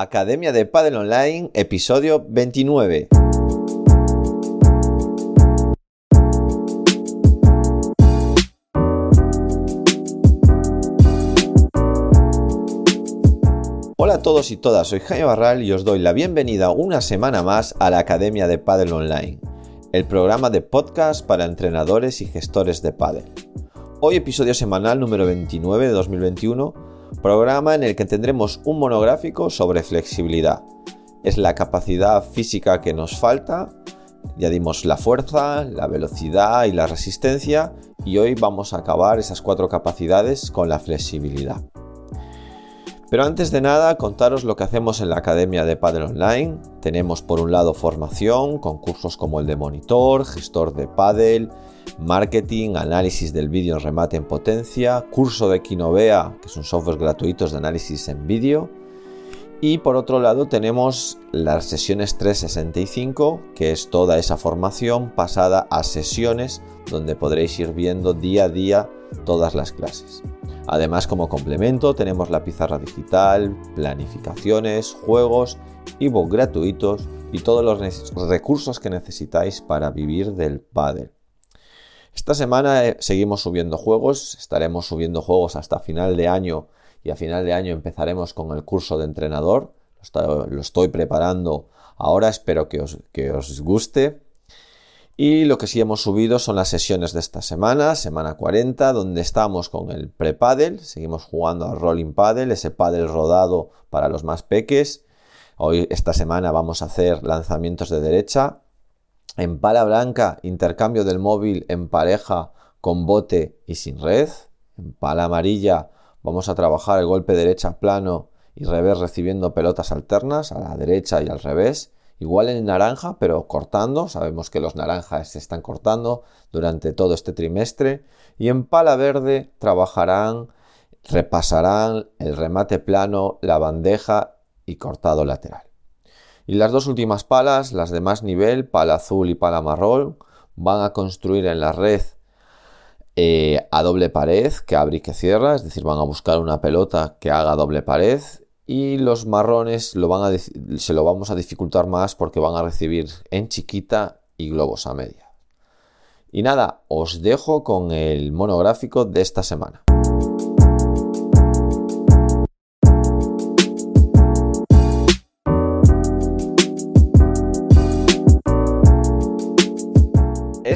Academia de Padel Online, episodio 29. Hola a todos y todas, soy Jaime Barral y os doy la bienvenida una semana más a la Academia de Padel Online, el programa de podcast para entrenadores y gestores de pádel. Hoy episodio semanal número 29 de 2021, programa en el que tendremos un monográfico sobre flexibilidad. Es la capacidad física que nos falta, ya dimos la fuerza, la velocidad y la resistencia y hoy vamos a acabar esas cuatro capacidades con la flexibilidad. Pero antes de nada, contaros lo que hacemos en la Academia de Padel Online. Tenemos por un lado formación con cursos como el de monitor, gestor de Padel, marketing, análisis del vídeo en remate en potencia, curso de Kinovea, que es un software gratuito de análisis en vídeo. Y por otro lado tenemos las sesiones 365, que es toda esa formación pasada a sesiones donde podréis ir viendo día a día todas las clases. Además, como complemento, tenemos la pizarra digital, planificaciones, juegos, ebook gratuitos y todos los recursos que necesitáis para vivir del pádel. Esta semana eh, seguimos subiendo juegos, estaremos subiendo juegos hasta final de año y a final de año empezaremos con el curso de entrenador. Lo estoy preparando ahora, espero que os, guste. Y lo que sí hemos subido son las sesiones de esta semana, semana 40, donde estamos con el pre-paddle, seguimos jugando al rolling paddle, ese paddle rodado para los más peques. Hoy, esta semana, vamos a hacer lanzamientos de derecha. En pala blanca, intercambio del móvil en pareja con bote y sin red. En pala amarilla, vamos a trabajar el golpe derecha plano y revés recibiendo pelotas alternas a la derecha y al revés. Igual en naranja, pero cortando. Sabemos que los naranjas se están cortando durante todo este trimestre. Y en pala verde trabajarán, repasarán el remate plano, la bandeja y cortado lateral. Y las dos últimas palas, las de más nivel, pala azul y pala marrón, van a construir en la red eh, a doble pared que abre y que cierra, es decir, van a buscar una pelota que haga doble pared y los marrones se lo vamos a dificultar más porque van a recibir en chiquita y globos a media. Y nada, os dejo con el monográfico de esta semana.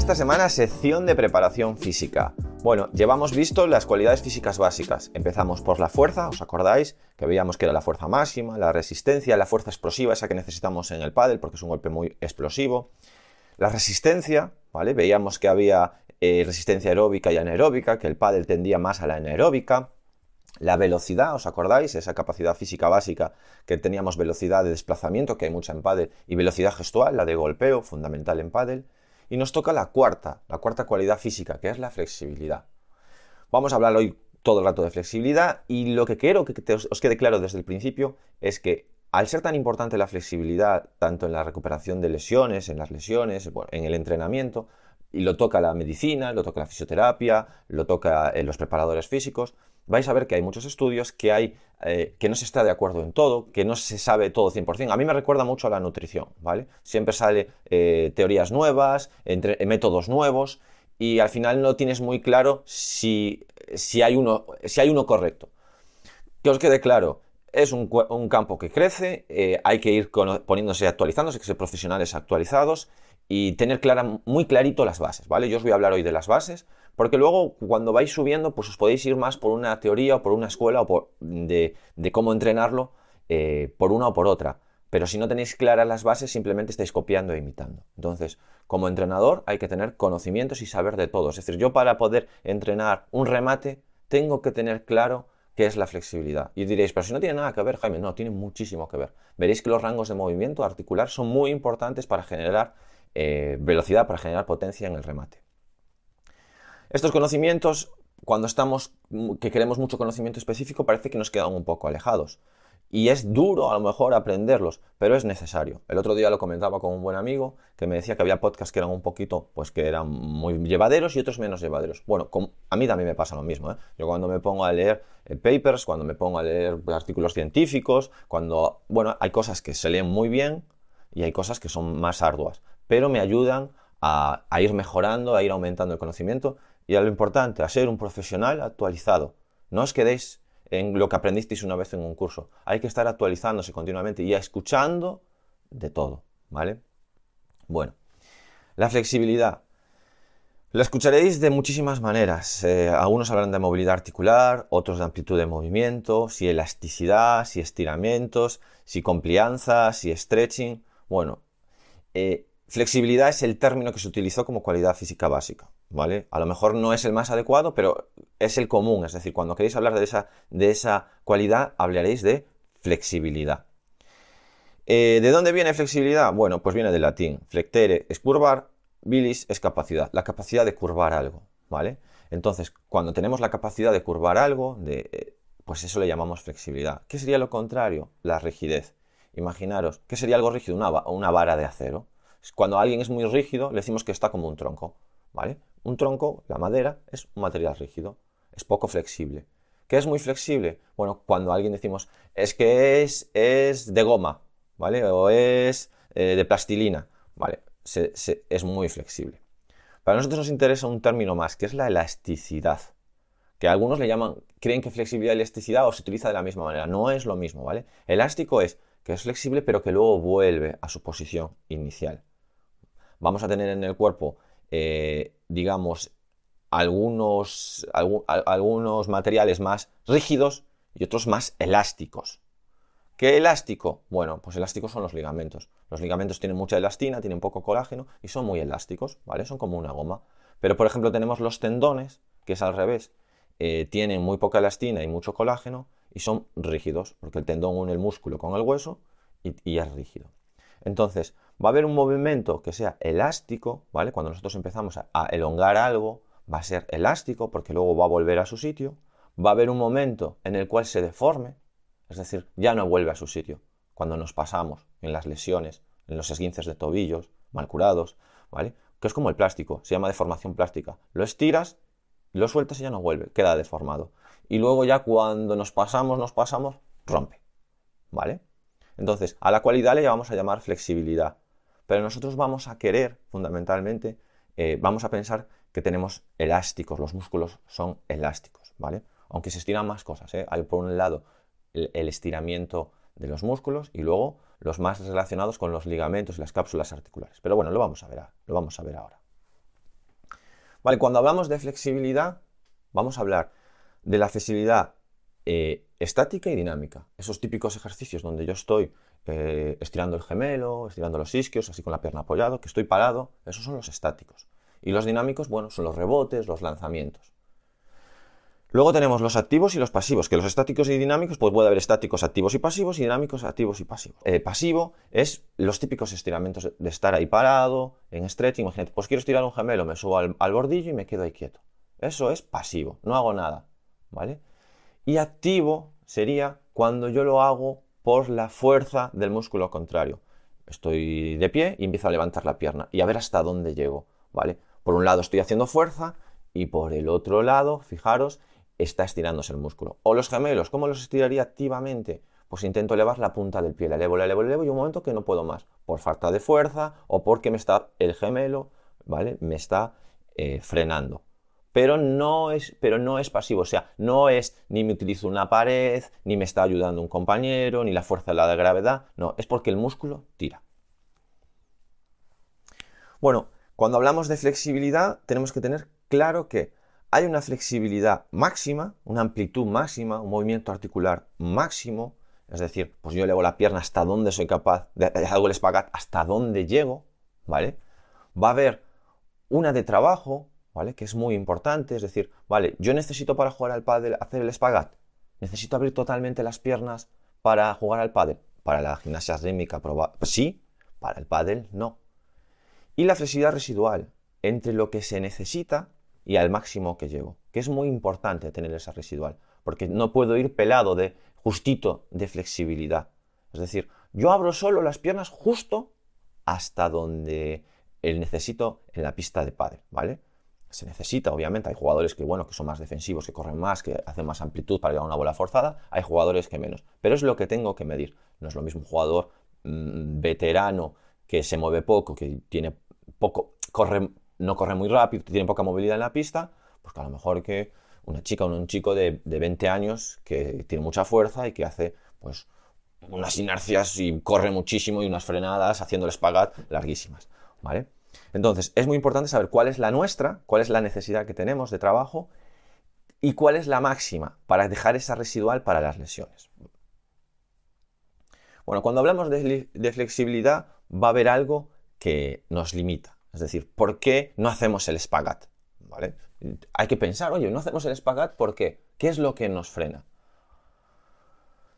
Esta semana sección de preparación física. Bueno, llevamos visto las cualidades físicas básicas. Empezamos por la fuerza, ¿os acordáis? Que veíamos que era la fuerza máxima, la resistencia, la fuerza explosiva, esa que necesitamos en el pádel porque es un golpe muy explosivo. La resistencia, ¿vale? Veíamos que había eh, resistencia aeróbica y anaeróbica, que el pádel tendía más a la anaeróbica. La velocidad, ¿os acordáis? Esa capacidad física básica que teníamos velocidad de desplazamiento, que hay mucha en pádel, y velocidad gestual, la de golpeo, fundamental en pádel. Y nos toca la cuarta, la cuarta cualidad física, que es la flexibilidad. Vamos a hablar hoy todo el rato de flexibilidad y lo que quiero que os quede claro desde el principio es que al ser tan importante la flexibilidad, tanto en la recuperación de lesiones, en las lesiones, en el entrenamiento, y lo toca la medicina, lo toca la fisioterapia, lo toca en los preparadores físicos, vais a ver que hay muchos estudios que hay eh, que no se está de acuerdo en todo, que no se sabe todo 100%. A mí me recuerda mucho a la nutrición, ¿vale? Siempre sale eh, teorías nuevas, entre, eh, métodos nuevos y al final no tienes muy claro si, si, hay, uno, si hay uno correcto. Que os quede claro, es un, campo que crece, hay que ir poniéndose actualizándose, que ser profesionales actualizados y tener clara, muy clarito las bases, ¿vale? Yo os voy a hablar hoy de las bases, porque luego cuando vais subiendo, pues os podéis ir más por una teoría o por una escuela o por, de, cómo entrenarlo eh, por una o por otra. Pero si no tenéis claras las bases, simplemente estáis copiando e imitando. Entonces, como entrenador hay que tener conocimientos y saber de todo. Es decir, yo para poder entrenar un remate, tengo que tener claro qué es la flexibilidad. Y diréis, pero si no tiene nada que ver, Jaime, no, tiene muchísimo que ver. Veréis que los rangos de movimiento articular son muy importantes para generar eh, velocidad, para generar potencia en el remate. Estos conocimientos, cuando estamos, que queremos mucho conocimiento específico, parece que nos quedan un poco alejados. Y es duro a lo mejor aprenderlos, pero es necesario. El otro día lo comentaba con un buen amigo que me decía que había podcasts que eran un poquito, pues que eran muy llevaderos y otros menos llevaderos. Bueno, a mí también me pasa lo mismo. ¿eh? Yo cuando me pongo a leer eh, papers, cuando me pongo a leer artículos científicos, cuando, bueno, hay cosas que se leen muy bien y hay cosas que son más arduas, pero me ayudan a ir mejorando, a ir aumentando el conocimiento y a lo importante, a ser un profesional actualizado. No os quedéis en lo que aprendisteis una vez en un curso. Hay que estar actualizándose continuamente y escuchando de todo, ¿vale? Bueno, la flexibilidad. La escucharéis de muchísimas maneras. Eh, algunos hablan de movilidad articular, otros de amplitud de movimiento, si elasticidad, si estiramientos, si complianza, si stretching. Bueno, eh, flexibilidad es el término que se utilizó como cualidad física básica. ¿Vale? A lo mejor no es el más adecuado, pero es el común. Es decir, cuando queréis hablar de esa, de esa cualidad, hablaréis de flexibilidad. Eh, ¿De dónde viene flexibilidad? Bueno, pues viene del latín. Flectere es curvar, bilis es capacidad, la capacidad de curvar algo, ¿vale? Entonces, cuando tenemos la capacidad de curvar algo, de, eh, pues eso le llamamos flexibilidad. ¿Qué sería lo contrario? La rigidez. Imaginaros, ¿qué sería algo rígido? Una, una vara de acero. Cuando alguien es muy rígido, le decimos que está como un tronco, ¿vale? Un tronco, la madera, es un material rígido, es poco flexible. ¿Qué es muy flexible? Bueno, cuando alguien decimos, es que es, es de goma, ¿vale? O es eh, de plastilina, ¿vale? es muy flexible. Para nosotros nos interesa un término más, que es la elasticidad. Que algunos le llaman, creen que flexibilidad y elasticidad o se utiliza de la misma manera. No es lo mismo, ¿vale? Elástico es que es flexible pero que luego vuelve a su posición inicial. Vamos a tener en el cuerpo eh, digamos, algunos, algunos materiales más rígidos y otros más elásticos. ¿Qué elástico? Bueno, pues elásticos son los ligamentos. Los ligamentos tienen mucha elastina, tienen poco colágeno y son muy elásticos, ¿vale? Son como una goma. Pero, por ejemplo, tenemos los tendones, que es al revés. Eh, tienen muy poca elastina y mucho colágeno y son rígidos, porque el tendón une el músculo con el hueso y es rígido. Entonces, va a haber un movimiento que sea elástico, ¿vale? Cuando nosotros empezamos a, elongar algo, va a ser elástico porque luego va a volver a su sitio. Va a haber un momento en el cual se deforme, es decir, ya no vuelve a su sitio. Cuando nos pasamos en las lesiones, en los esguinces de tobillos, mal curados, ¿vale? Que es como el plástico, se llama deformación plástica. Lo estiras, lo sueltas y ya no vuelve, queda deformado. Y luego ya cuando nos pasamos, nos pasamos, rompe, ¿vale? Entonces, a la cualidad le vamos a llamar flexibilidad. Pero nosotros vamos a querer, fundamentalmente, eh, vamos a pensar que tenemos elásticos, los músculos son elásticos, ¿vale? Aunque se estiran más cosas, ¿eh? Hay por un lado el, estiramiento de los músculos y luego los más relacionados con los ligamentos y las cápsulas articulares. Pero bueno, lo vamos a ver, lo vamos a ver ahora. Vale, cuando hablamos de flexibilidad, vamos a hablar de la flexibilidad eh, estática y dinámica. Esos típicos ejercicios donde yo estoy eh, estirando el gemelo, estirando los isquios, así con la pierna apoyado, que estoy parado, esos son los estáticos. Y los dinámicos, bueno, son los rebotes, los lanzamientos. Luego tenemos los activos y los pasivos, que los estáticos y dinámicos, pues puede haber estáticos activos y pasivos y dinámicos activos y pasivos. Eh, pasivo es los típicos estiramientos de estar ahí parado, en stretching, imagínate, pues quiero estirar un gemelo, me subo al, al bordillo y me quedo ahí quieto. Eso es pasivo, no hago nada, ¿vale? Y activo sería cuando yo lo hago por la fuerza del músculo contrario. Estoy de pie y empiezo a levantar la pierna y a ver hasta dónde llego, ¿vale? Por un lado estoy haciendo fuerza y por el otro lado, fijaros, está estirándose el músculo. O los gemelos, ¿cómo los estiraría activamente? Pues intento elevar la punta del pie, la elevo, la elevo, la elevo y un momento que no puedo más, por falta de fuerza o porque me está el gemelo, ¿vale? Me está eh, frenando pero no es, pero no es pasivo, o sea, no es ni me utilizo una pared, ni me está ayudando un compañero, ni la fuerza de la gravedad, no, es porque el músculo tira. Bueno, cuando hablamos de flexibilidad tenemos que tener claro que hay una flexibilidad máxima, una amplitud máxima, un movimiento articular máximo, es decir, pues yo elevo la pierna hasta donde soy capaz, de, hago el espagat hasta donde llego, ¿vale? Va a haber una de trabajo, Que es muy importante, es decir, vale, yo necesito para jugar al pádel hacer el espagat, necesito abrir totalmente las piernas para jugar al pádel. Para la gimnasia rítmica, sí, para el pádel no. Y la flexibilidad residual entre lo que se necesita y al máximo que llego, que es muy importante tener esa residual, porque no puedo ir pelado de justito de flexibilidad. Es decir, yo abro solo las piernas justo hasta donde necesito en la pista de pádel, ¿vale? Se necesita, obviamente, hay jugadores que, bueno, que son más defensivos, que corren más, que hacen más amplitud para llegar a una bola forzada, hay jugadores que menos, pero es lo que tengo que medir. No es lo mismo un jugador mm, veterano que se mueve poco, que tiene poco, corre, no corre muy rápido, tiene poca movilidad en la pista, pues que a lo mejor que una chica o un chico de, de 20 años que tiene mucha fuerza y que hace, pues, unas inercias y corre muchísimo y unas frenadas haciendo el espagat larguísimas, ¿vale? Entonces, es muy importante saber cuál es la nuestra, cuál es la necesidad que tenemos de trabajo y cuál es la máxima para dejar esa residual para las lesiones. Bueno, cuando hablamos de, flexibilidad va a haber algo que nos limita. Es decir, ¿por qué no hacemos el espagat? ¿Vale? Hay que pensar, oye, no hacemos el espagat, ¿por qué? ¿Qué es lo que nos frena?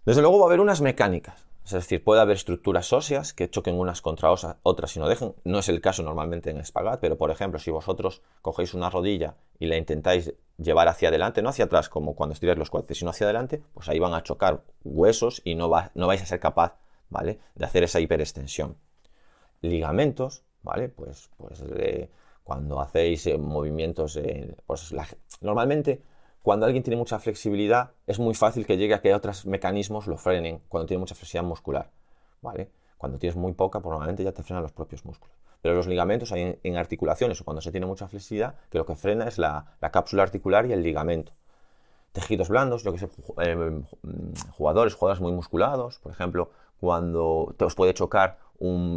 Desde luego va a haber unas mecánicas, es decir, puede haber estructuras óseas que choquen unas contra otras y no dejen. No es el caso normalmente en espagat, pero por ejemplo, si vosotros cogéis una rodilla y la intentáis llevar hacia adelante, no hacia atrás como cuando estiráis los cuádriceps, sino hacia adelante, pues ahí van a chocar huesos y no, no vais a ser capaz, ¿vale? De hacer esa hiperextensión. Ligamentos, ¿vale? Pues, pues cuando hacéis eh, movimientos, pues normalmente cuando alguien tiene mucha flexibilidad, es muy fácil que llegue a que otros mecanismos lo frenen cuando tiene mucha flexibilidad muscular. ¿vale? Cuando tienes muy poca, pues normalmente ya te frenan los propios músculos. Pero los ligamentos hay en, articulaciones o cuando se tiene mucha flexibilidad, que lo que frena es la, cápsula articular y el ligamento. Tejidos blandos, yo que sé, eh, jugadores, jugadores muy musculados, por ejemplo, cuando os puede chocar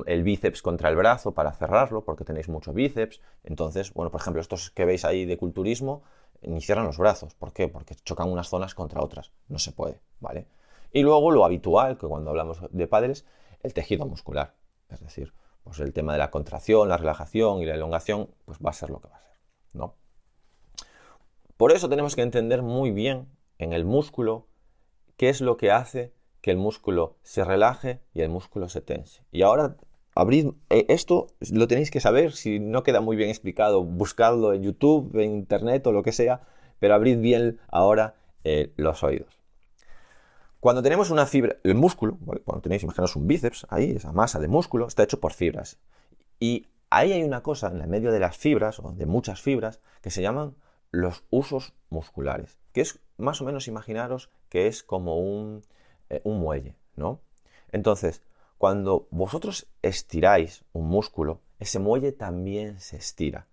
el bíceps contra el brazo para cerrarlo, porque tenéis mucho bíceps. Entonces, bueno, por ejemplo, estos que veis ahí de culturismo, ni cierran los brazos. ¿Por qué? Porque chocan unas zonas contra otras. No se puede, ¿vale? Y luego lo habitual, que cuando hablamos de padres, el tejido muscular. Es decir, pues el tema de la contracción, la relajación y la elongación, pues va a ser lo que va a ser, ¿no? Por eso tenemos que entender muy bien en el músculo qué es lo que hace que el músculo se relaje y el músculo se tense. Y ahora abrid eh, esto, lo tenéis que saber, si no queda muy bien explicado, buscadlo en YouTube, en Internet o lo que sea, pero abrid bien ahora eh, los oídos. Cuando tenemos una fibra, el músculo, cuando tenéis, imaginaos un bíceps, ahí, esa masa de músculo, está hecho por fibras. Y ahí hay una cosa en el medio de las fibras, o de muchas fibras, que se llaman los usos musculares, que es más o menos imaginaros que es como un, eh, un muelle, ¿no? Entonces, cuando vosotros estiráis un músculo, ese muelle también se estira.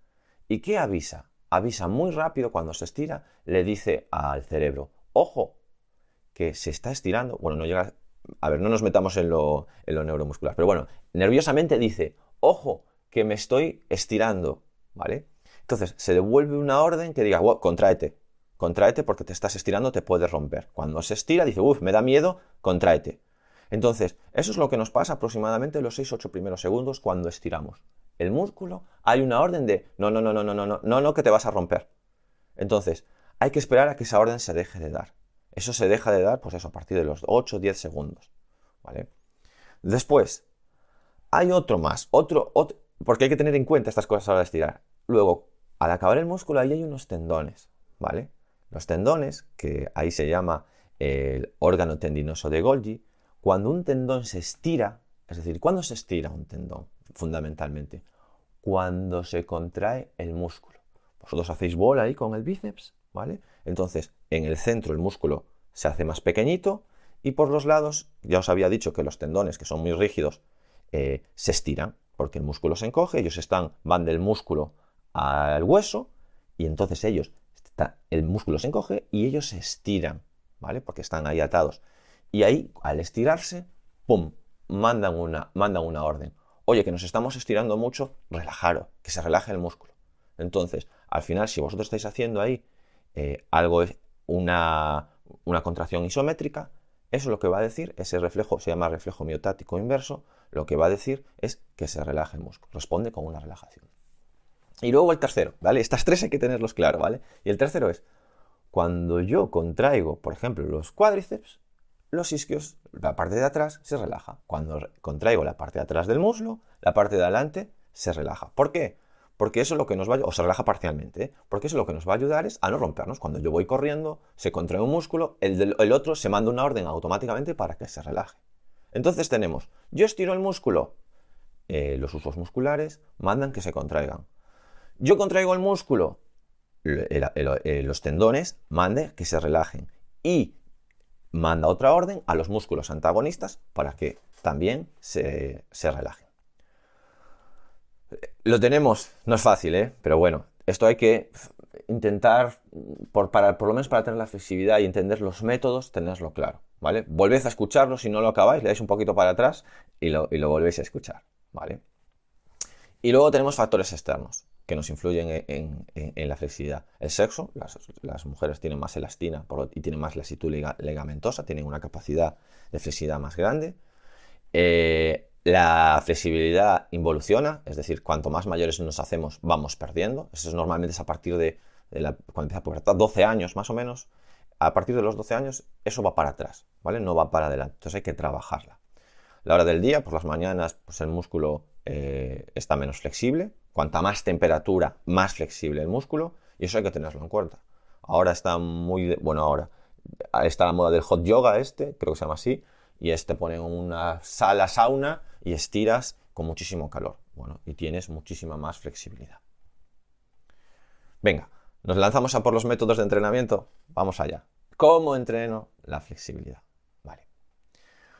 ¿Y qué avisa? Avisa muy rápido cuando se estira, le dice al cerebro, ojo, que se está estirando. Bueno, no llega... A ver, no nos metamos en lo, en lo neuromuscular, pero bueno, nerviosamente dice, ojo, que me estoy estirando, ¿vale? Entonces, se devuelve una orden que diga, wow, contráete, contráete porque te estás estirando, te puedes romper. Cuando se estira, dice, uff, me da miedo, contráete. Entonces, eso es lo que nos pasa aproximadamente los 6-8 primeros segundos cuando estiramos. El músculo, hay una orden de no, no, no, no, no, no, no, no, no, que te vas a romper. Entonces, hay que esperar a que esa orden se deje de dar. Eso se deja de dar, pues eso, a partir de los 8-10 segundos. ¿Vale? Después, hay otro más, otro, otro, porque hay que tener en cuenta estas cosas a la hora de estirar. Luego, al acabar el músculo, ahí hay unos tendones, ¿vale? Los tendones, que ahí se llama el órgano tendinoso de Golgi, cuando un tendón se estira, es decir, ¿cuándo se estira un tendón? Fundamentalmente, cuando se contrae el músculo. Vosotros hacéis bola ahí con el bíceps, ¿vale? Entonces, en el centro el músculo se hace más pequeñito y por los lados, ya os había dicho que los tendones, que son muy rígidos, eh, se estiran, porque el músculo se encoge, ellos están, van del músculo al hueso, y entonces ellos, el músculo se encoge y ellos se estiran, ¿vale? Porque están ahí atados. Y ahí, al estirarse, ¡pum! Mandan una, mandan una orden. Oye, que nos estamos estirando mucho, relajaros, que se relaje el músculo. Entonces, al final, si vosotros estáis haciendo ahí eh, algo, una, una contracción isométrica, eso lo que va a decir, ese reflejo se llama reflejo miotático inverso, lo que va a decir es que se relaje el músculo, responde con una relajación. Y luego el tercero, ¿vale? Estas tres hay que tenerlos claro, ¿vale? Y el tercero es, cuando yo contraigo, por ejemplo, los cuádriceps, los isquios, la parte de atrás se relaja. Cuando contraigo la parte de atrás del muslo, la parte de adelante se relaja. ¿Por qué? porque eso es lo que nos va a o se relaja parcialmente, ¿eh? porque eso lo que nos va a ayudar es a no rompernos. Cuando yo voy corriendo, se contrae un músculo, el, el otro se manda una orden automáticamente para que se relaje. Entonces tenemos, yo estiro el músculo, eh, los usos musculares mandan que se contraigan. Yo contraigo el músculo, los tendones manden que se relajen. Y manda otra orden a los músculos antagonistas para que también se, se relajen. Lo tenemos, no es fácil, ¿eh? pero bueno, esto hay que intentar, por, para, por lo menos para tener la flexibilidad y entender los métodos, tenerlo claro. ¿vale? Volved a escucharlo, si no lo acabáis, le dais un poquito para atrás y lo, y lo volvéis a escuchar, ¿vale? Y luego tenemos factores externos que nos influyen en, la flexibilidad. El sexo, las, mujeres tienen más elastina y tienen más lasitud ligamentosa, tienen una capacidad de flexibilidad más grande. Eh, la flexibilidad involuciona, es decir, cuanto más mayores nos hacemos, vamos perdiendo. Eso es normalmente es a partir de, la, cuando empieza a pubertad, 12 años más o menos. A partir de los 12 años, eso va para atrás, ¿vale? No va para adelante. Entonces hay que trabajarla. La hora del día, por las mañanas, pues el músculo eh, está menos flexible. Cuanta más temperatura, más flexible el músculo. Y eso hay que tenerlo en cuenta. Ahora está muy... bueno, ahora está la moda del hot yoga este, creo que se llama así. Y este pone una sala sauna y estiras con muchísimo calor. Bueno, y tienes muchísima más flexibilidad. Venga, nos lanzamos a por los métodos de entrenamiento. Vamos allá. ¿Cómo entreno la flexibilidad?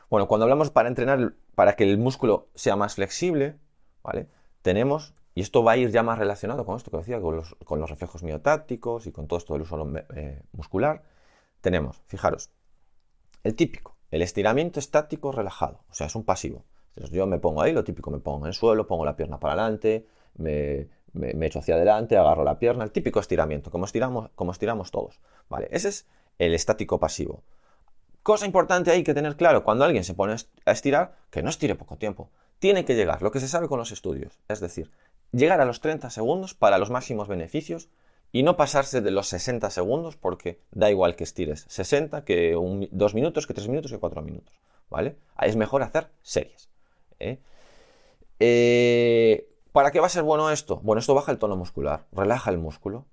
Bueno, cuando hablamos para entrenar, para que el músculo sea más flexible, ¿vale? Tenemos, y esto va a ir ya más relacionado con esto que decía, con los, reflejos miotácticos y con todo esto del uso eh, muscular, tenemos, fijaros, el típico, el estiramiento estático relajado, o sea, es un pasivo. Entonces yo me pongo ahí, lo típico, me pongo en el suelo, pongo la pierna para adelante, me, me, echo hacia adelante, agarro la pierna, el típico estiramiento, como estiramos, como estiramos todos. ¿vale? Ese es el estático pasivo. Cosa importante hay que tener claro, cuando alguien se pone a estirar, que no estire poco tiempo. Tiene que llegar, lo que se sabe con los estudios, es decir, llegar a los 30 segundos para los máximos beneficios y no pasarse de los 60 segundos porque da igual que estires 60, que 2 minutos, que 3 minutos, que 4 minutos. ¿Vale? Es mejor hacer series. ¿eh? Eh, ¿Para qué va a ser bueno esto? Bueno, esto baja el tono muscular, relaja el músculo.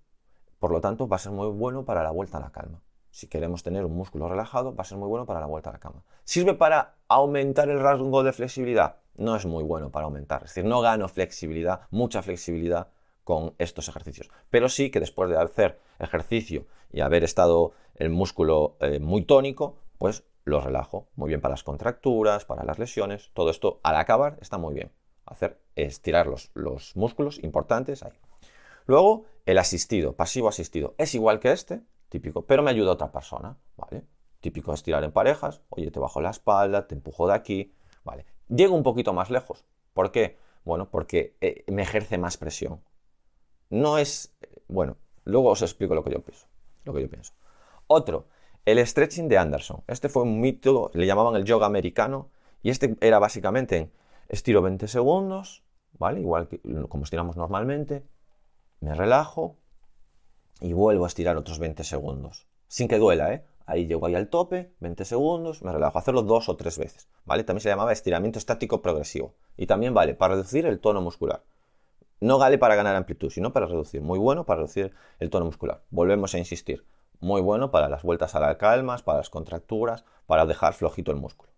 Por lo tanto, va a ser muy bueno para la vuelta a la calma si queremos tener un músculo relajado, va a ser muy bueno para la vuelta a la cama. ¿Sirve para aumentar el rango de flexibilidad? No es muy bueno para aumentar. Es decir, no gano flexibilidad, mucha flexibilidad con estos ejercicios. Pero sí que después de hacer ejercicio y haber estado el músculo eh, muy tónico, pues lo relajo. Muy bien para las contracturas, para las lesiones. Todo esto al acabar está muy bien. Hacer estirar los, los músculos importantes ahí. Luego, el asistido, pasivo asistido. Es igual que este, típico, pero me ayuda otra persona, ¿vale? Típico estirar en parejas, oye, te bajo la espalda, te empujo de aquí, ¿vale? Llego un poquito más lejos. ¿Por qué? Bueno, porque eh, me ejerce más presión. No es, bueno, luego os explico lo que yo pienso, lo que yo pienso. Otro, el stretching de Anderson. Este fue un mito, le llamaban el yoga americano, y este era básicamente en estiro 20 segundos, ¿vale? Igual que como estiramos normalmente, me relajo, y vuelvo a estirar otros 20 segundos. Sin que duela, ¿eh? Ahí llego ahí al tope, 20 segundos, me relajo. Hacerlo dos o tres veces, ¿vale? También se llamaba estiramiento estático progresivo. Y también vale para reducir el tono muscular. No vale para ganar amplitud, sino para reducir. Muy bueno para reducir el tono muscular. Volvemos a insistir. Muy bueno para las vueltas a las calmas, para las contracturas, para dejar flojito el músculo.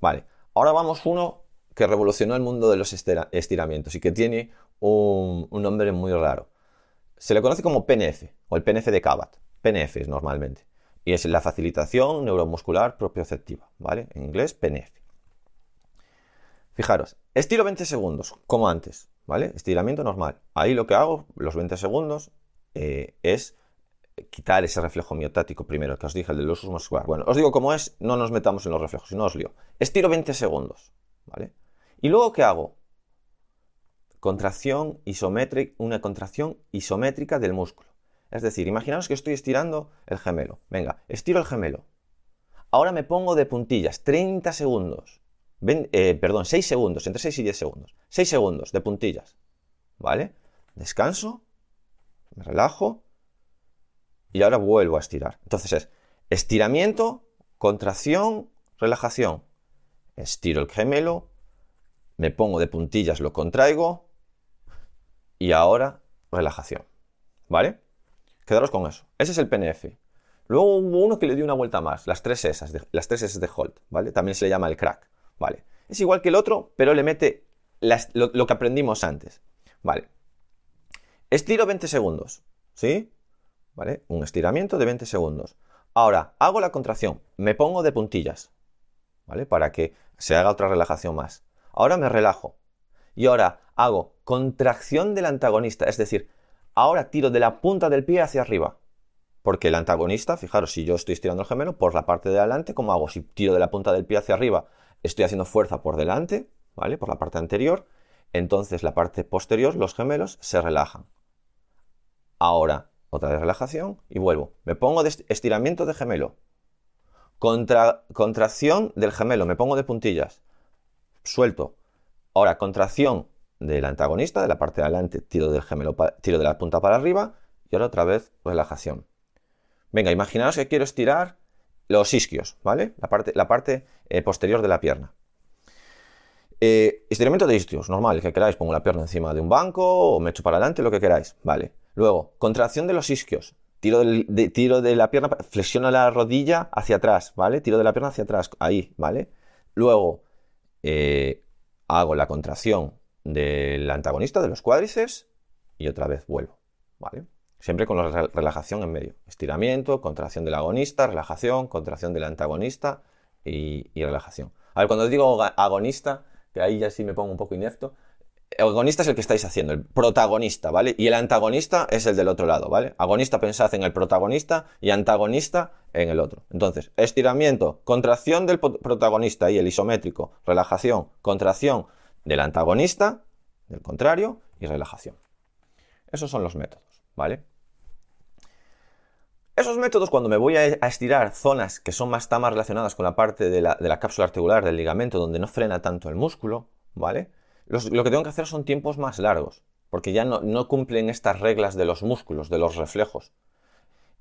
Vale, ahora vamos uno que revolucionó el mundo de los estiramientos y que tiene un nombre muy raro. Se le conoce como PNF o el PNF de Cabot. PNF es normalmente. Y es la facilitación neuromuscular propioceptiva, ¿vale? En inglés, PNF. Fijaros, estiro 20 segundos, como antes, ¿vale? Estiramiento normal. Ahí lo que hago, los 20 segundos, eh, es quitar ese reflejo miotático primero, que os dije, el del uso muscular. Bueno, os digo cómo es, no nos metamos en los reflejos, si no os lío. Estiro 20 segundos, ¿vale? Y luego, ¿qué hago? Contracción isométrica, una contracción isométrica del músculo. Es decir, imaginaos que estoy estirando el gemelo. Venga, estiro el gemelo. Ahora me pongo de puntillas, 30 segundos. Eh, perdón, 6 segundos, entre 6 y 10 segundos. 6 segundos de puntillas. ¿Vale? Descanso, me relajo y ahora vuelvo a estirar. Entonces es estiramiento, contracción, relajación. Estiro el gemelo, me pongo de puntillas, lo contraigo, y ahora relajación. ¿Vale? Quedaros con eso. Ese es el PNF. Luego hubo uno que le dio una vuelta más, las tres S, las tres S de Holt, ¿vale? También se le llama el crack, ¿vale? Es igual que el otro, pero le mete lo, que aprendimos antes, ¿vale? Estiro 20 segundos, ¿sí? ¿Vale? Un estiramiento de 20 segundos. Ahora, hago la contracción, me pongo de puntillas, ¿vale? Para que se haga otra relajación más. Ahora me relajo. Y ahora hago contracción del antagonista, es decir, ahora tiro de la punta del pie hacia arriba. Porque el antagonista, fijaros, si yo estoy estirando el gemelo por la parte de adelante, ¿cómo hago? Si tiro de la punta del pie hacia arriba, estoy haciendo fuerza por delante, ¿vale? Por la parte anterior. Entonces la parte posterior, los gemelos, se relajan. Ahora, otra vez relajación y vuelvo. Me pongo de estiramiento de gemelo. contracción del gemelo, me pongo de puntillas. Suelto. Ahora, contracción del antagonista, de la parte de adelante, tiro del gemelo, tiro de la punta para arriba y ahora otra vez relajación. Venga, imaginaos que quiero estirar los isquios, ¿vale? La parte, eh, posterior de la pierna. Eh, estiramiento de isquios, normal, que queráis. Pongo la pierna encima de un banco o me echo para adelante, lo que queráis, ¿vale? Luego, contracción de los isquios. Tiro, de, tiro de la pierna, flexiono la rodilla hacia atrás, ¿vale? Tiro de la pierna hacia atrás, ahí, ¿vale? Luego, eh, hago la contracción del antagonista, de los cuádriceps, y otra vez vuelvo, ¿vale? Siempre con la relajación en medio. Estiramiento, contracción del agonista, relajación, contracción del antagonista y, relajación. A ver, cuando digo agonista, que ahí ya sí me pongo un poco inepto, el agonista es el que estáis haciendo, el protagonista, ¿vale? Y el antagonista es el del otro lado, ¿vale? Agonista pensad en el protagonista y antagonista en el otro. Entonces, estiramiento, contracción del protagonista y el isométrico, relajación, contracción del antagonista, del contrario, y relajación. Esos son los métodos. ¿vale? Esos métodos, cuando me voy a estirar zonas que son más, están más relacionadas con la parte de la, cápsula articular, del ligamento, donde no frena tanto el músculo, ¿vale? Lo que tengo que hacer son tiempos más largos, porque ya no, cumplen estas reglas de los músculos, de los reflejos.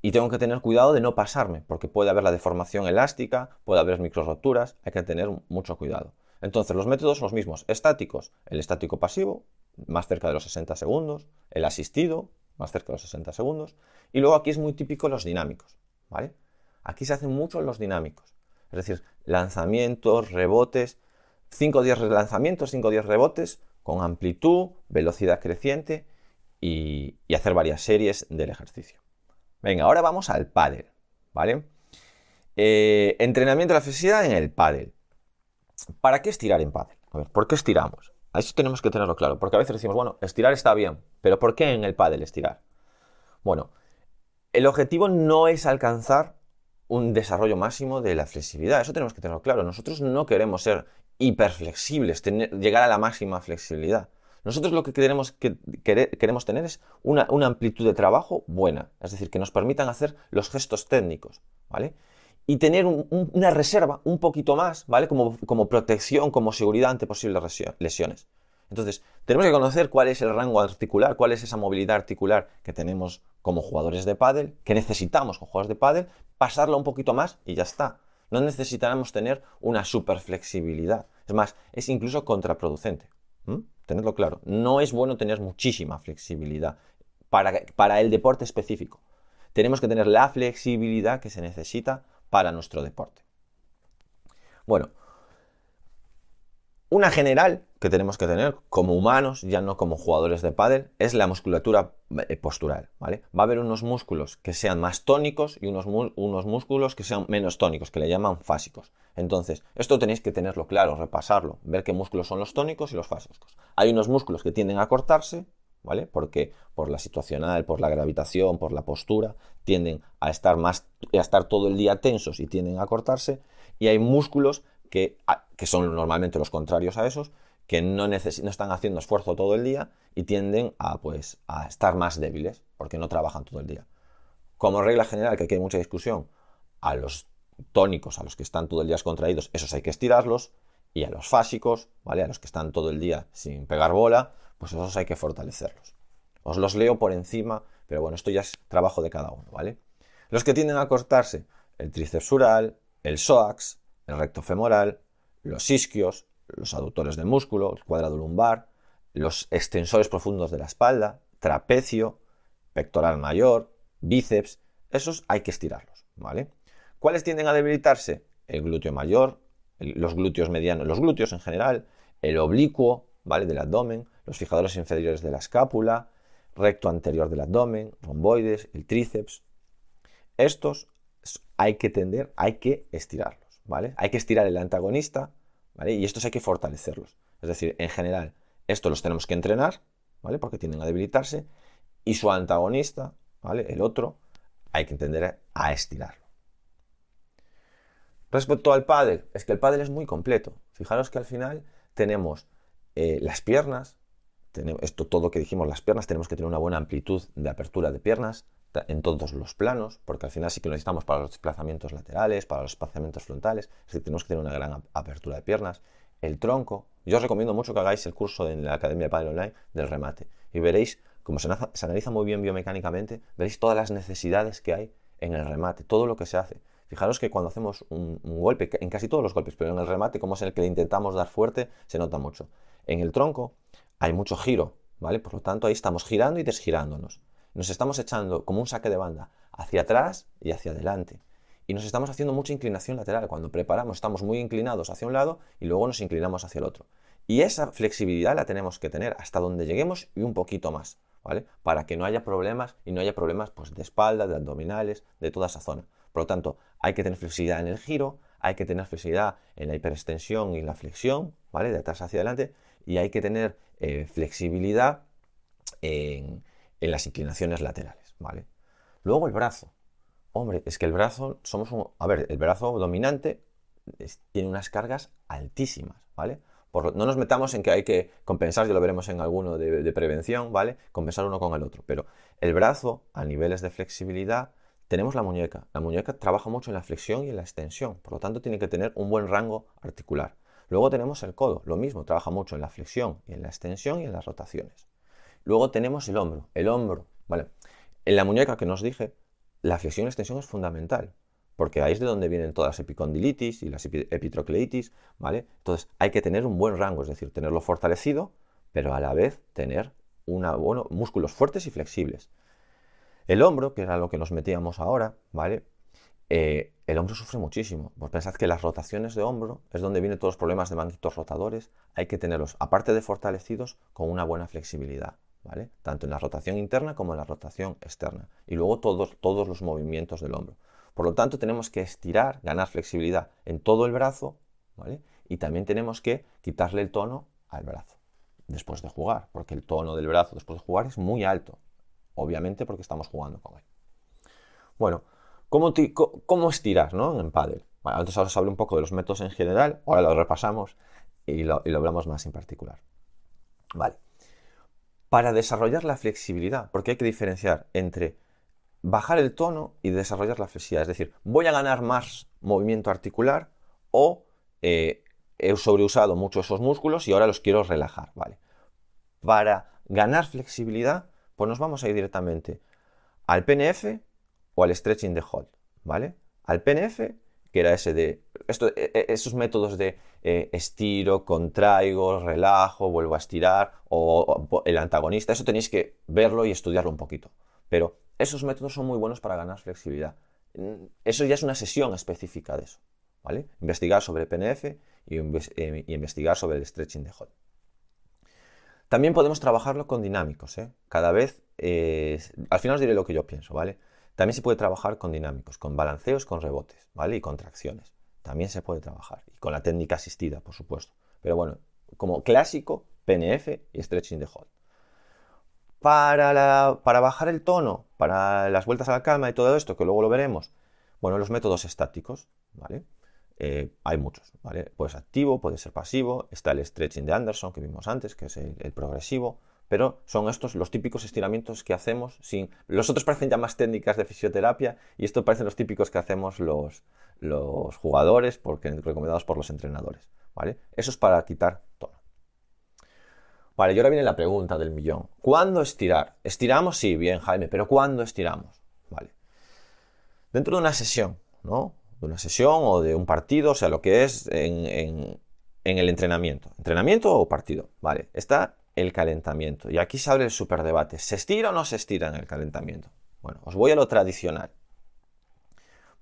Y tengo que tener cuidado de no pasarme, porque puede haber la deformación elástica, puede haber micro roturas, hay que tener mucho cuidado. Entonces, los métodos son los mismos. Estáticos, el estático pasivo, más cerca de los 60 segundos, el asistido, más cerca de los 60 segundos. Y luego aquí es muy típico los dinámicos, ¿vale? Aquí se hacen mucho los dinámicos. Es decir, lanzamientos, rebotes, 5 o 10 lanzamientos, 5 o 10 rebotes con amplitud, velocidad creciente y, hacer varias series del ejercicio. Venga, ahora vamos al pádel, ¿vale? Eh, entrenamiento de la flexibilidad en el pádel. ¿Para qué estirar en pádel? A ver, ¿por qué estiramos? Eso tenemos que tenerlo claro, porque a veces decimos, bueno, estirar está bien, pero ¿por qué en el pádel estirar? Bueno, el objetivo no es alcanzar un desarrollo máximo de la flexibilidad, eso tenemos que tenerlo claro. Nosotros no queremos ser hiperflexibles, llegar a la máxima flexibilidad. Nosotros lo que queremos, que, queremos tener es una, amplitud de trabajo buena, es decir, que nos permitan hacer los gestos técnicos, ¿vale? y tener una reserva un poquito más, ¿vale? Como, como, protección, como seguridad ante posibles lesiones. Entonces, tenemos que conocer cuál es el rango articular, cuál es esa movilidad articular que tenemos como jugadores de pádel, que necesitamos como jugadores de pádel, pasarla un poquito más y ya está. No necesitamos tener una super flexibilidad. Es más, es incluso contraproducente. Tenedlo claro. No es bueno tener muchísima flexibilidad para, para el deporte específico. Tenemos que tener la flexibilidad que se necesita para nuestro deporte. Bueno, una general que tenemos que tener como humanos, ya no como jugadores de pádel, es la musculatura eh, postural, ¿vale? Va a haber unos músculos que sean más tónicos y unos, unos músculos que sean menos tónicos, que le llaman fásicos. Entonces, esto tenéis que tenerlo claro, repasarlo, ver qué músculos son los tónicos y los fásicos. Hay unos músculos que tienden a cortarse ¿vale? Porque por la situacional, por la gravitación, por la postura, tienden a estar más, a estar todo el día tensos y tienden a cortarse. Y hay músculos que, son normalmente los contrarios a esos, que no, no están haciendo esfuerzo todo el día y tienden a, pues, a estar más débiles, porque no trabajan todo el día. Como regla general, que aquí hay mucha discusión, a los tónicos, a los que están todo el día contraídos, esos hay que estirarlos, y a los fásicos, ¿vale? A los que están todo el día sin pegar bola, pues esos hay que fortalecerlos. Os los leo por encima, pero bueno, esto ya es trabajo de cada uno, ¿vale? Los que tienden a cortarse, el tríceps el psoas, el recto femoral, los isquios, los aductores del músculo, el cuadrado lumbar, los extensores profundos de la espalda, trapecio, pectoral mayor, bíceps, esos hay que estirarlos, ¿vale? ¿Cuáles tienden a debilitarse? El glúteo mayor, los glúteos medianos, los glúteos en general, el oblicuo, ¿vale? Del abdomen, los fijadores inferiores de la escápula, recto anterior del abdomen, romboides, el tríceps. Estos hay que tender, hay que estirarlos, ¿vale? Hay que estirar el antagonista, ¿vale? Y estos hay que fortalecerlos. Es decir, en general, estos los tenemos que entrenar, ¿vale? Porque tienden a debilitarse. Y su antagonista, ¿vale? El otro, hay que entender a estirarlo. Respecto al pádel, es que el pádel es muy completo. Fijaros que al final tenemos eh, las piernas, tenemos esto todo que dijimos, las piernas, tenemos que tener una buena amplitud de apertura de piernas en todos los planos, porque al final sí que lo necesitamos para los desplazamientos laterales, para los desplazamientos frontales, es decir, tenemos que tener una gran apertura de piernas. El tronco, yo os recomiendo mucho que hagáis el curso en la Academia de Padel Online del remate y veréis, como se, analiza muy bien biomecánicamente, veréis todas las necesidades que hay en el remate, todo lo que se hace. Fijaros que cuando hacemos un, golpe, en casi todos los golpes, pero en el remate, como es el que le intentamos dar fuerte, se nota mucho. En el tronco hay mucho giro, ¿vale? Por lo tanto, ahí estamos girando y desgirándonos. Nos estamos echando como un saque de banda hacia atrás y hacia adelante. Y nos estamos haciendo mucha inclinación lateral. Cuando preparamos, estamos muy inclinados hacia un lado y luego nos inclinamos hacia el otro. Y esa flexibilidad la tenemos que tener hasta donde lleguemos y un poquito más, ¿vale? Para que no haya problemas y no haya problemas pues, de espalda, de abdominales, de toda esa zona. Por lo tanto, hay que tener flexibilidad en el giro, hay que tener flexibilidad en la hiperextensión y la flexión, ¿vale? De atrás hacia adelante, y hay que tener eh, flexibilidad en, las inclinaciones laterales, ¿vale? Luego el brazo. Hombre, es que el brazo, somos un... A ver, el brazo dominante tiene unas cargas altísimas, ¿vale? Por, no nos metamos en que hay que compensar, ya lo veremos en alguno de, de prevención, ¿vale? Compensar uno con el otro. Pero el brazo, a niveles de flexibilidad, tenemos la muñeca. La muñeca trabaja mucho en la flexión y en la extensión, por lo tanto tiene que tener un buen rango articular. Luego tenemos el codo, lo mismo, trabaja mucho en la flexión y en la extensión y en las rotaciones. Luego tenemos el hombro. El hombro, ¿vale? En la muñeca que nos dije, la flexión y extensión es fundamental, porque ahí es de donde vienen todas las epicondilitis y las epitrocleitis, ¿vale? Entonces hay que tener un buen rango, es decir, tenerlo fortalecido, pero a la vez tener una, bueno, músculos fuertes y flexibles. El hombro, que era lo que nos metíamos ahora, ¿vale? Eh, el hombro sufre muchísimo. Pues pensad que las rotaciones de hombro es donde vienen todos los problemas de manguitos rotadores. Hay que tenerlos, aparte de fortalecidos, con una buena flexibilidad, ¿vale? Tanto en la rotación interna como en la rotación externa. Y luego todos, todos los movimientos del hombro. Por lo tanto, tenemos que estirar, ganar flexibilidad en todo el brazo, ¿vale? Y también tenemos que quitarle el tono al brazo después de jugar, porque el tono del brazo después de jugar es muy alto obviamente porque estamos jugando con él. Bueno, ¿cómo, estirar ¿no? en pádel? antes os hablé un poco de los métodos en general, ahora lo repasamos y lo, hablamos más en particular. Vale. Para desarrollar la flexibilidad, porque hay que diferenciar entre bajar el tono y desarrollar la flexibilidad. Es decir, voy a ganar más movimiento articular o eh, he sobreusado mucho esos músculos y ahora los quiero relajar. Vale. Para ganar flexibilidad pues nos vamos a ir directamente al PNF o al stretching de hold, ¿vale? Al PNF, que era ese de esto, e, e, esos métodos de eh, estiro, contraigo, relajo, vuelvo a estirar, o, el antagonista, eso tenéis que verlo y estudiarlo un poquito. Pero esos métodos son muy buenos para ganar flexibilidad. Mm, eso ya es una sesión específica de eso, ¿vale? Investigar sobre PNF y, eh, y investigar sobre el stretching de hold. También podemos trabajarlo con dinámicos. ¿eh? Cada vez, eh, al final os diré lo que yo pienso, ¿vale? También se puede trabajar con dinámicos, con balanceos, con rebotes, ¿vale? Y con tracciones. También se puede trabajar. Y con la técnica asistida, por supuesto. Pero bueno, como clásico, PNF y stretching de hold. Para, para bajar el tono, para las vueltas a la calma y todo esto, que luego lo veremos, bueno, los métodos estáticos, ¿vale? Eh, hay muchos, ¿vale? Puede ser activo, puede ser pasivo, está el stretching de Anderson que vimos antes, que es el, progresivo, pero son estos los típicos estiramientos que hacemos sin... Los otros parecen ya más técnicas de fisioterapia y estos parecen los típicos que hacemos los, los jugadores porque recomendados por los entrenadores, ¿vale? Eso es para quitar tono. Vale, y ahora viene la pregunta del millón. ¿Cuándo estirar? ¿Estiramos? Sí, bien, Jaime, pero ¿cuándo estiramos? Vale. Dentro de una sesión, ¿no? de una sesión o de un partido, o sea, lo que es en, el entrenamiento. ¿Entrenamiento o partido? Vale. Está el calentamiento. Y aquí se abre el superdebate. ¿Se estira o no se estira en el calentamiento? Bueno, os voy a lo tradicional.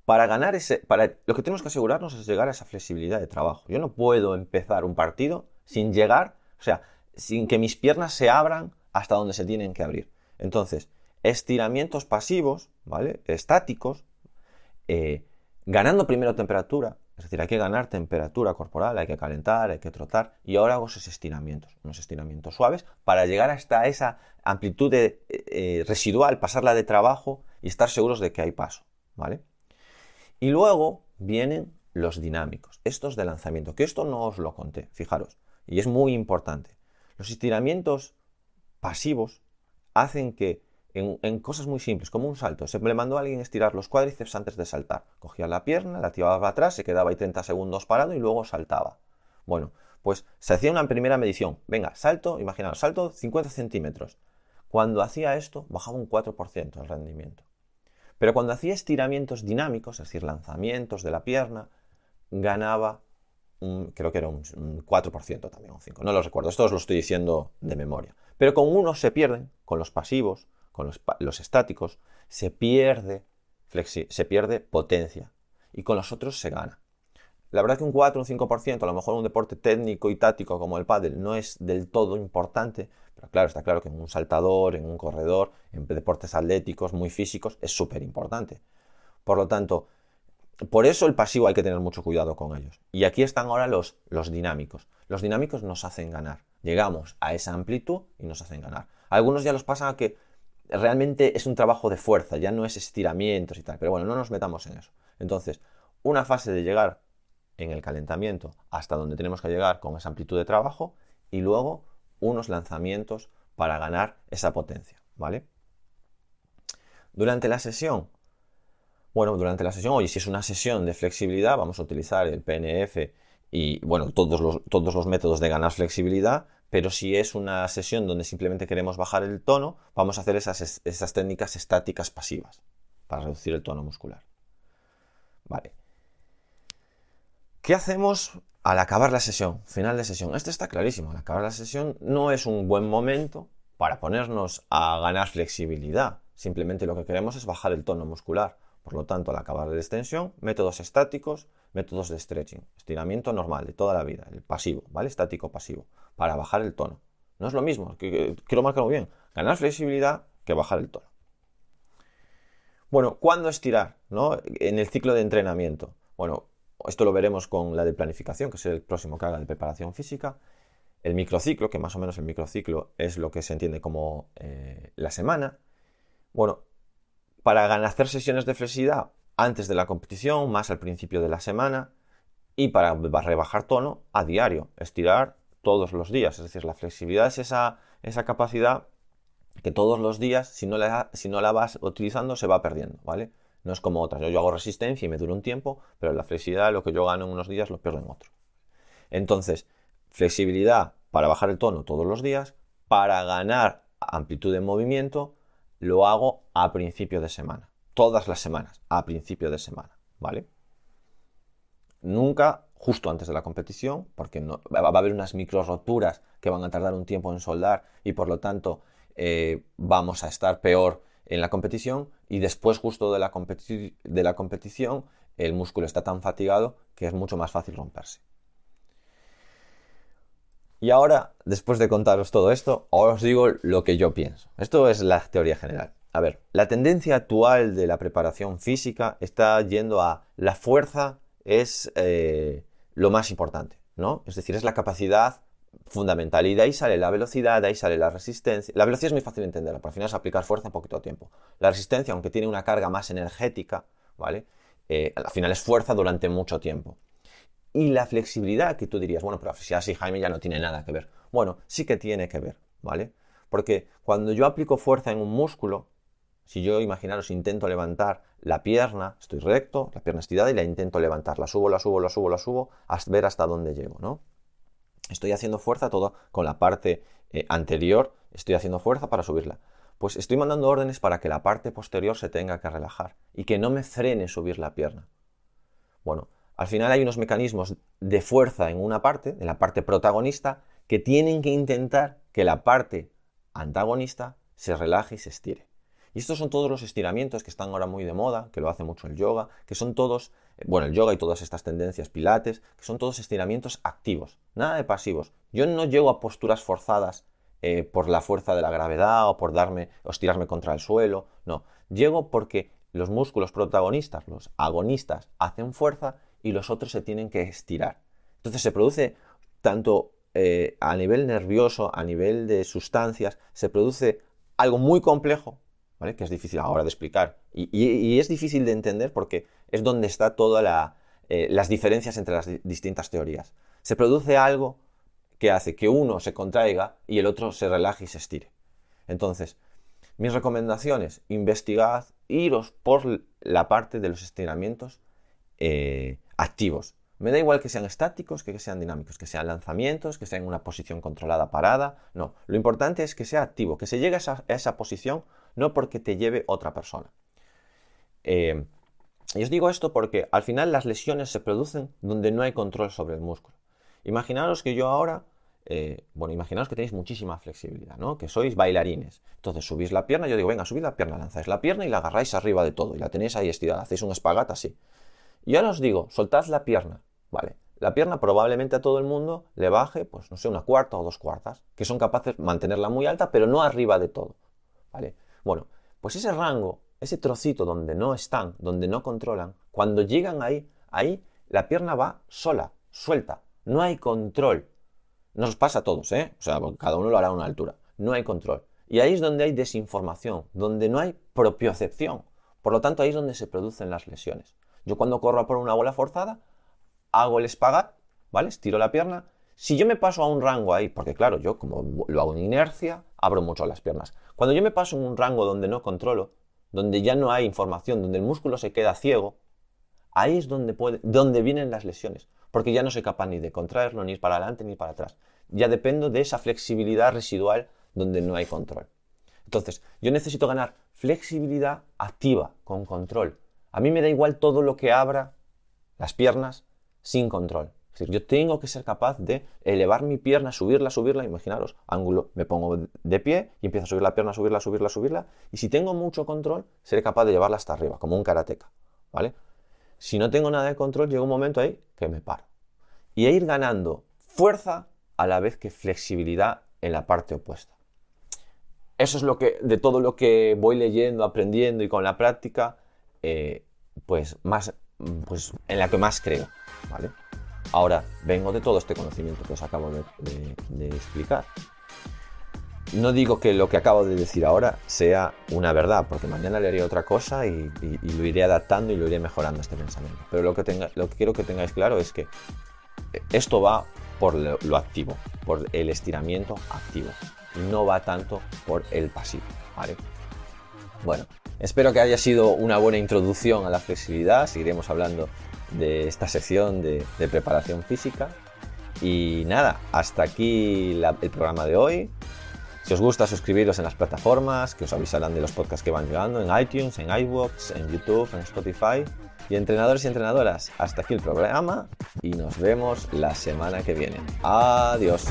Para ganar ese, para, lo que tenemos que asegurarnos es llegar a esa flexibilidad de trabajo. Yo no puedo empezar un partido sin llegar, o sea, sin que mis piernas se abran hasta donde se tienen que abrir. Entonces, estiramientos pasivos, ¿vale? Estáticos, eh, ganando primero temperatura, es decir, hay que ganar temperatura corporal, hay que calentar, hay que trotar, y ahora hago esos estiramientos, unos estiramientos suaves, para llegar hasta esa amplitud eh, eh, residual, pasarla de trabajo y estar seguros de que hay paso, ¿vale? Y luego vienen los dinámicos, estos de lanzamiento, que esto no os lo conté, fijaros, y es muy importante. Los estiramientos pasivos hacen que en, cosas muy simples, como un salto, se le mandó a alguien estirar los cuádriceps antes de saltar. Cogía la pierna, la tiraba atrás, se quedaba ahí 30 segundos parado y luego saltaba. Bueno, pues se hacía una primera medición. Venga, salto, imaginaos, salto 50 centímetros. Cuando hacía esto, bajaba un 4% el rendimiento. Pero cuando hacía estiramientos dinámicos, es decir, lanzamientos de la pierna, ganaba, creo que era un, 4% también, un 5%. No lo recuerdo, esto os lo estoy diciendo de memoria. Pero con unos se pierden, con los pasivos, con los, estáticos, se pierde, se pierde potencia y con los otros se gana. La verdad que un 4 un 5%, a lo mejor un deporte técnico y táctico como el pádel no es del todo importante, pero claro, está claro que en un saltador, en un corredor, en deportes atléticos muy físicos es súper importante. Por lo tanto, por eso el pasivo hay que tener mucho cuidado con ellos. Y aquí están ahora los, los dinámicos. Los dinámicos nos hacen ganar. Llegamos a esa amplitud y nos hacen ganar. algunos ya los pasan a que realmente es un trabajo de fuerza, ya no es estiramientos y tal. Pero bueno, no nos metamos en eso. Entonces, una fase de llegar en el calentamiento hasta donde tenemos que llegar con esa amplitud de trabajo y luego unos lanzamientos para ganar esa potencia, ¿vale? Durante la sesión, bueno, durante la sesión, oye, si es una sesión de flexibilidad, vamos a utilizar el PNF y, bueno, todos los, todos los métodos de ganar flexibilidad, pero si es una sesión donde simplemente queremos bajar el tono, vamos a hacer esas, técnicas estáticas pasivas para reducir el tono muscular. Vale. ¿Qué hacemos al acabar la sesión? Final de sesión. Este está clarísimo. Al acabar la sesión no es un buen momento para ponernos a ganar flexibilidad. Simplemente lo que queremos es bajar el tono muscular. Por lo tanto, al acabar la extensión, métodos estáticos, métodos de stretching, estiramiento normal de toda la vida, el pasivo, ¿vale? Estático pasivo, para bajar el tono. No es lo mismo, quiero marcarlo bien, ganar flexibilidad que bajar el tono. Bueno, ¿cuándo estirar? ¿no? En el ciclo de entrenamiento. Bueno, esto lo veremos con la de planificación, que es el próximo que haga de preparación física. El microciclo, que más o menos el microciclo es lo que se entiende como eh, la semana. Bueno, para hacer sesiones de flexibilidad antes de la competición, más al principio de la semana, y para rebajar tono a diario, estirar todos los días. Es decir, la flexibilidad es esa, esa capacidad que todos los días, si no, la, si no la vas utilizando, se va perdiendo, ¿vale? No es como otras. Yo, hago resistencia y me dura un tiempo, pero la flexibilidad, lo que yo gano en unos días, lo pierdo en otros. Entonces, flexibilidad para bajar el tono todos los días, para ganar amplitud de movimiento, lo hago a principio de semana. Todas las semanas, a principio de semana, ¿vale? Nunca justo antes de la competición, porque no, va a haber unas micro roturas que van a tardar un tiempo en soldar y por lo tanto eh, vamos a estar peor en la competición y después justo de la, competición el músculo está tan fatigado que es mucho más fácil romperse. Y ahora, después de contaros todo esto, os digo lo que yo pienso. Esto es la teoría general. A ver, la tendencia actual de la preparación física está yendo a la fuerza es eh, lo más importante, ¿no? Es decir, es la capacidad fundamental. Y de ahí sale la velocidad, de ahí sale la resistencia. La velocidad es muy fácil de entender, por al final es aplicar fuerza en poquito tiempo. La resistencia, aunque tiene una carga más energética, ¿vale? Eh, al final es fuerza durante mucho tiempo. Y la flexibilidad, que tú dirías, bueno, pero si así Jaime ya no tiene nada que ver. Bueno, sí que tiene que ver, ¿vale? Porque cuando yo aplico fuerza en un músculo, si yo, imaginaros, intento levantar la pierna, estoy recto, la pierna estirada y la intento levantar, la subo, la subo, la subo, la subo, hasta ver hasta dónde llego, ¿no? Estoy haciendo fuerza todo con la parte eh, anterior, estoy haciendo fuerza para subirla. Pues estoy mandando órdenes para que la parte posterior se tenga que relajar y que no me frene subir la pierna. Bueno, al final hay unos mecanismos de fuerza en una parte, en la parte protagonista, que tienen que intentar que la parte antagonista se relaje y se estire. Y estos son todos los estiramientos que están ahora muy de moda, que lo hace mucho el yoga, que son todos, eh, bueno, el yoga y todas estas tendencias pilates, que son todos estiramientos activos, nada de pasivos. Yo no llego a posturas forzadas eh, por la fuerza de la gravedad o por darme o estirarme contra el suelo, no. Llego porque los músculos protagonistas, los agonistas, hacen fuerza y los otros se tienen que estirar. Entonces se produce tanto eh, a nivel nervioso, a nivel de sustancias, se produce algo muy complejo, que es difícil ahora de explicar. Y, es difícil de entender porque es donde está todas eh, las diferencias entre las distintas teorías. Se produce algo que hace que uno se contraiga y el otro se relaje y se estire. Entonces, mis recomendaciones, investigad, iros por la parte de los estiramientos eh, activos. Me da igual que sean estáticos que sean dinámicos, que sean lanzamientos, que sean una posición controlada parada. No, lo importante es que sea activo, que se llegue a esa, posición no porque te lleve otra persona. Eh, y os digo esto porque al final las lesiones se producen donde no hay control sobre el músculo. Imaginaros que yo ahora, eh, bueno, imaginaos que tenéis muchísima flexibilidad, ¿no? Que sois bailarines. Entonces subís la pierna, yo digo, venga, subid la pierna, lanzáis la pierna y la agarráis arriba de todo y la tenéis ahí estirada, hacéis un espagat así. Y ahora os digo, soltad la pierna, ¿vale? La pierna probablemente a todo el mundo le baje, pues no sé, una cuarta o dos cuartas, que son capaces de mantenerla muy alta, pero no arriba de todo, ¿vale? Bueno, pues ese rango, ese trocito donde no están, donde no controlan, cuando llegan ahí, ahí la pierna va sola, suelta, no hay control. Nos pasa a todos, ¿eh? O sea, cada uno lo hará a una altura. No hay control. Y ahí es donde hay desinformación, donde no hay propiocepción. Por lo tanto, ahí es donde se producen las lesiones. Yo cuando corro por una bola forzada, hago el espagat, ¿vale? Estiro la pierna. Si yo me paso a un rango ahí, porque claro, yo como lo hago en inercia, abro mucho las piernas. Cuando yo me paso en un rango donde no controlo, donde ya no hay información, donde el músculo se queda ciego, ahí es donde, puede, donde vienen las lesiones, porque ya no soy capaz ni de contraerlo, ni para adelante, ni para atrás. Ya dependo de esa flexibilidad residual donde no hay control. Entonces, yo necesito ganar flexibilidad activa, con control. A mí me da igual todo lo que abra las piernas sin control. Es decir, yo tengo que ser capaz de elevar mi pierna, subirla, subirla, imaginaros, ángulo, me pongo de pie y empiezo a subir la pierna, subirla, subirla, subirla, y si tengo mucho control, seré capaz de llevarla hasta arriba, como un karateca, ¿vale? Si no tengo nada de control, llega un momento ahí que me paro. Y ir ganando fuerza a la vez que flexibilidad en la parte opuesta. Eso es lo que, de todo lo que voy leyendo, aprendiendo y con la práctica, eh, pues más, pues en la que más creo, ¿vale? Ahora, vengo de todo este conocimiento que os acabo de, explicar. No digo que lo que acabo de decir ahora sea una verdad, porque mañana le haré otra cosa y, lo iré adaptando y lo iré mejorando este pensamiento. Pero lo que, que quiero que tengáis claro es que esto va por lo, activo, por el estiramiento activo. No va tanto por el pasivo, ¿vale? Bueno, Espero que haya sido una buena introducción a la flexibilidad. Seguiremos hablando de esta sección de, preparación física. Y nada, hasta aquí el programa de hoy. Si os gusta, suscribiros en las plataformas que os avisarán de los podcasts que van llegando en iTunes, en iVoox, en YouTube, en Spotify. Y entrenadores y entrenadoras, hasta aquí el programa y nos vemos la semana que viene. Adiós.